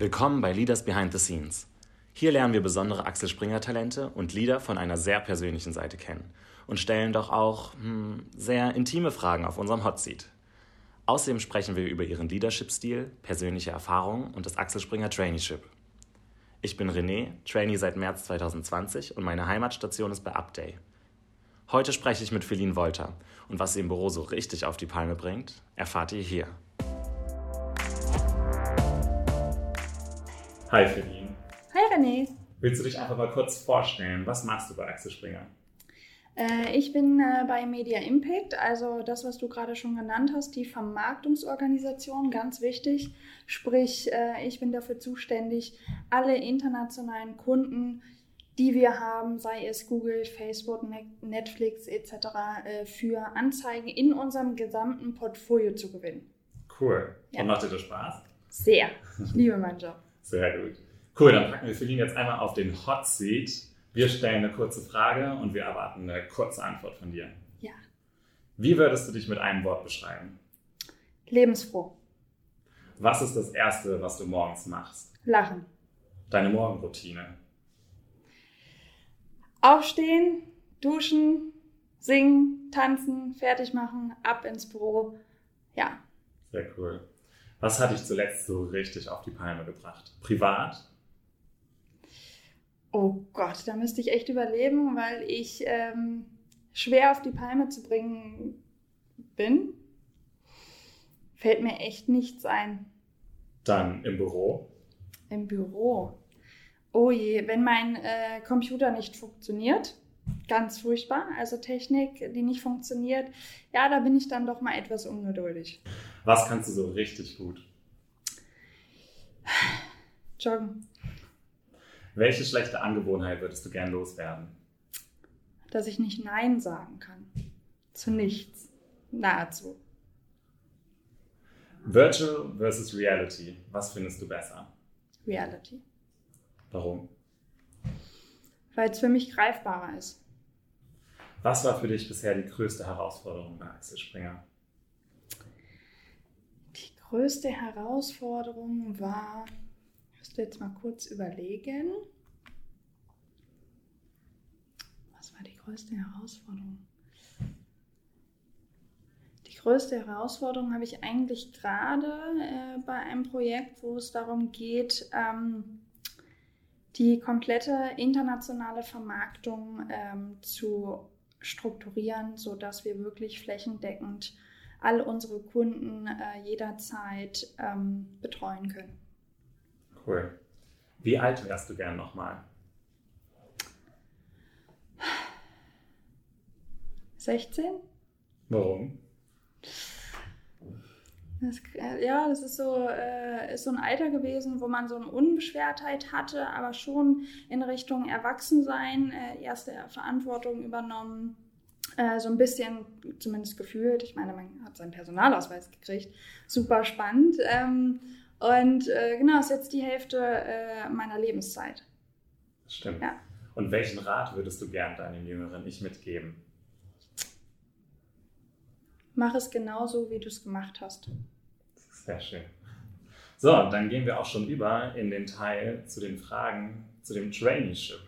Willkommen bei Leaders Behind the Scenes. Hier lernen wir besondere Axel Springer Talente und Leader von einer sehr persönlichen Seite kennen und stellen doch auch hm, sehr intime Fragen auf unserem Hot Seat. Außerdem sprechen wir über ihren Leadership-Stil, persönliche Erfahrungen und das Axel Springer Traineeship. Ich bin René, Trainee seit März 2020 und meine Heimatstation ist bei Upday. Heute spreche ich mit Feline Wolter und was sie im Büro so richtig auf die Palme bringt, erfahrt ihr hier. Hi Feline. Hi René. Willst du dich einfach mal kurz vorstellen? Was machst du bei Axel Springer? Äh, ich bin äh, bei Media Impact, also das, was du gerade schon genannt hast, die Vermarktungsorganisation, ganz wichtig. Sprich, äh, ich bin dafür zuständig, alle internationalen Kunden, die wir haben, sei es Google, Facebook, Netflix etc., für Anzeigen in unserem gesamten Portfolio zu gewinnen. Cool. Ja. Und macht dir das Spaß? Sehr. Ich liebe meinen Job. Sehr gut. Cool, dann packen wir Feline jetzt einmal auf den Hot Seat. Wir stellen eine kurze Frage und wir erwarten eine kurze Antwort von dir. Ja. Wie würdest du dich mit einem Wort beschreiben? Lebensfroh. Was ist das Erste, was du morgens machst? Lachen. Deine Morgenroutine. Aufstehen, duschen, singen, tanzen, fertig machen, ab ins Büro. Ja. Sehr cool. Was hat dich zuletzt so richtig auf die Palme gebracht? Privat? Oh Gott, da müsste ich echt überleben, weil ich ähm, schwer auf die Palme zu bringen bin. Fällt mir echt nichts ein. Dann im Büro? Im Büro. Oh je, wenn mein äh, Computer nicht funktioniert, ganz furchtbar. Also Technik, die nicht funktioniert, ja, da bin ich dann doch mal etwas ungeduldig. Was kannst du so richtig gut? Joggen. Welche schlechte Angewohnheit würdest du gern loswerden? Dass ich nicht Nein sagen kann. Zu nichts. Nahezu. Virtual versus Reality. Was findest du besser? Reality. Warum? Weil es für mich greifbarer ist. Was war für dich bisher die größte Herausforderung bei Axel Springer? größte Herausforderung war, ich musste jetzt mal kurz überlegen. Was war die größte Herausforderung? Die größte Herausforderung habe ich eigentlich gerade äh, bei einem Projekt, wo es darum geht, ähm, die komplette internationale Vermarktung ähm, zu strukturieren, sodass wir wirklich flächendeckend all unsere Kunden äh, jederzeit ähm, betreuen können. Cool. Wie alt wärst du gern nochmal? 16. Warum? Das, äh, ja, das ist so, äh, ist so ein Alter gewesen, wo man so eine Unbeschwertheit hatte, aber schon in Richtung Erwachsensein, äh, erste Verantwortung übernommen äh, so ein bisschen, zumindest gefühlt, ich meine, man hat seinen Personalausweis gekriegt, super spannend. Ähm, und äh, genau, ist jetzt die Hälfte äh, meiner Lebenszeit. Stimmt. Ja. Und welchen Rat würdest du gern deinem jüngeren Ich mitgeben? Mach es genauso, wie du es gemacht hast. Sehr schön. So, dann gehen wir auch schon über in den Teil zu den Fragen zu dem Traineeship.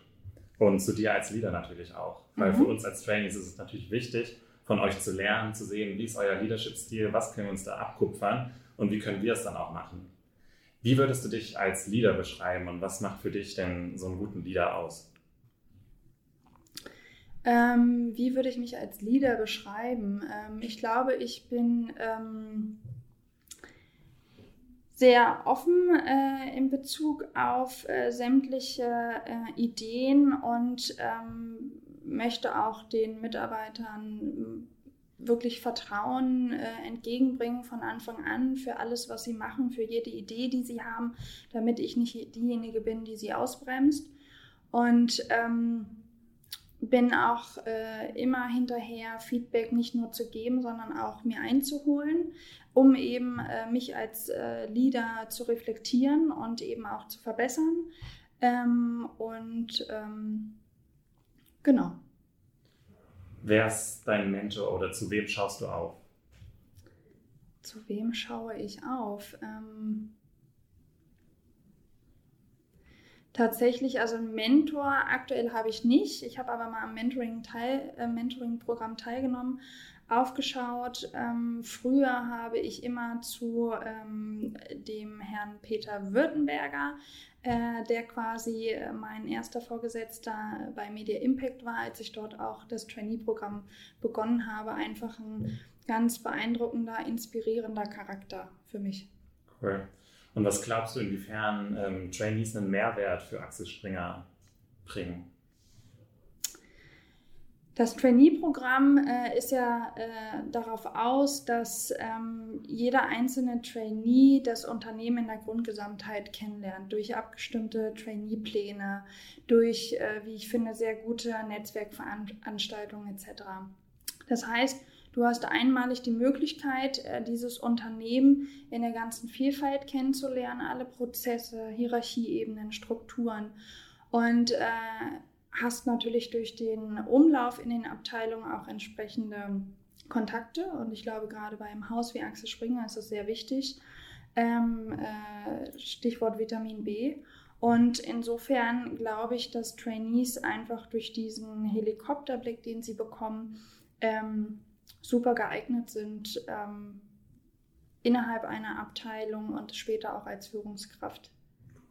Und zu dir als Leader natürlich auch. Weil mhm. für uns als Trainees ist es natürlich wichtig, von euch zu lernen, zu sehen, wie ist euer Leadership-Stil, was können wir uns da abkupfern und wie können wir es dann auch machen. Wie würdest du dich als Leader beschreiben und was macht für dich denn so einen guten Leader aus? Ähm, wie würde ich mich als Leader beschreiben? Ähm, ich glaube, ich bin ähm, sehr offen äh, in Bezug auf äh, sämtliche äh, Ideen und ähm, möchte auch den Mitarbeitern wirklich Vertrauen äh, entgegenbringen von Anfang an für alles, was sie machen, für jede Idee, die sie haben, damit ich nicht diejenige bin, die sie ausbremst. Und ähm, bin auch äh, immer hinterher, Feedback nicht nur zu geben, sondern auch mir einzuholen, um eben äh, mich als äh, Leader zu reflektieren und eben auch zu verbessern. Ähm, und ähm, genau. Wer ist dein Mentor oder zu wem schaust du auf? Zu wem schaue ich auf? Ähm, Tatsächlich, also einen Mentor aktuell habe ich nicht. Ich habe aber mal am Mentoring-Programm teil, äh, Mentoring teilgenommen, aufgeschaut. Ähm, früher habe ich immer zu ähm, dem Herrn Peter Württemberger, äh, der quasi äh, mein erster Vorgesetzter bei Media Impact war, als ich dort auch das Trainee-Programm begonnen habe. Einfach ein ganz beeindruckender, inspirierender Charakter für mich. Cool. Und was glaubst du, inwiefern ähm, Trainees einen Mehrwert für Axel Springer bringen? Das Trainee-Programm äh, ist ja äh, darauf aus, dass ähm, jeder einzelne Trainee das Unternehmen in der Grundgesamtheit kennenlernt, durch abgestimmte Trainee-Pläne, durch, äh, wie ich finde, sehr gute Netzwerkveranstaltungen etc. Das heißt, Du hast einmalig die Möglichkeit, äh, dieses Unternehmen in der ganzen Vielfalt kennenzulernen, alle Prozesse, Hierarchieebenen, Strukturen und äh, hast natürlich durch den Umlauf in den Abteilungen auch entsprechende Kontakte. Und ich glaube, gerade bei einem Haus wie Axel Springer ist das sehr wichtig. Ähm, äh, Stichwort Vitamin B. Und insofern glaube ich, dass Trainees einfach durch diesen Helikopterblick, den sie bekommen, ähm, super geeignet sind ähm, innerhalb einer Abteilung und später auch als Führungskraft.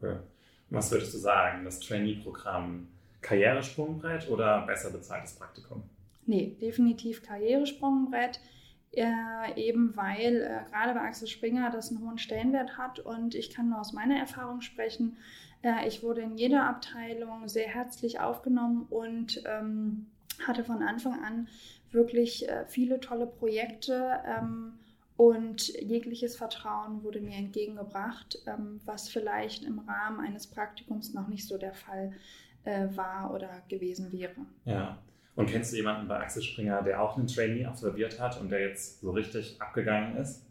Cool. Was würdest du sagen, das Trainee-Programm Karrieresprungbrett oder besser bezahltes Praktikum? Nee, definitiv Karrieresprungbrett. Äh, eben weil äh, gerade bei Axel Springer das einen hohen Stellenwert hat und ich kann nur aus meiner Erfahrung sprechen. Äh, ich wurde in jeder Abteilung sehr herzlich aufgenommen und ähm, hatte von Anfang an wirklich äh, viele tolle Projekte ähm, und jegliches Vertrauen wurde mir entgegengebracht, ähm, was vielleicht im Rahmen eines Praktikums noch nicht so der Fall äh, war oder gewesen wäre. Ja. Und kennst du jemanden bei Axel Springer, der auch einen Trainee absolviert hat und der jetzt so richtig abgegangen ist?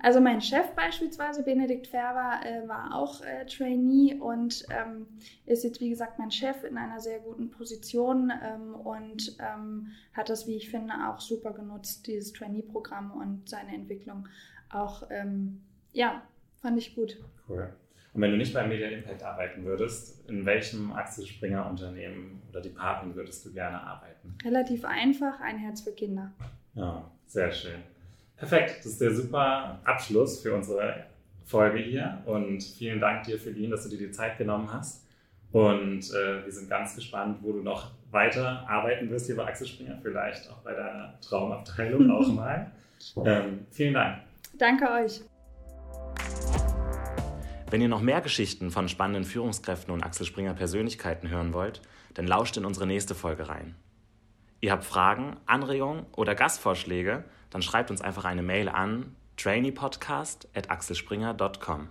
Also mein Chef beispielsweise, Benedikt Färber, äh, war auch äh, Trainee und ähm, ist jetzt, wie gesagt, mein Chef in einer sehr guten Position ähm, und ähm, hat das, wie ich finde, auch super genutzt, dieses Trainee-Programm und seine Entwicklung auch, ähm, ja, fand ich gut. Cool. Und wenn du nicht beim Media Impact arbeiten würdest, in welchem Axel Springer Unternehmen oder Department würdest du gerne arbeiten? Relativ einfach, ein Herz für Kinder. Ja, sehr schön. Perfekt, das ist der super Abschluss für unsere Folge hier und vielen Dank dir, Feline, dass du dir die Zeit genommen hast. Und äh, wir sind ganz gespannt, wo du noch weiter arbeiten wirst hier bei Axel Springer, vielleicht auch bei deiner Traumabteilung auch mal. Ähm, vielen Dank. Danke euch. Wenn ihr noch mehr Geschichten von spannenden Führungskräften und Axel Springer Persönlichkeiten hören wollt, dann lauscht in unsere nächste Folge rein. Ihr habt Fragen, Anregungen oder Gastvorschläge, dann schreibt uns einfach eine Mail an traineepodcast.axelspringer.com.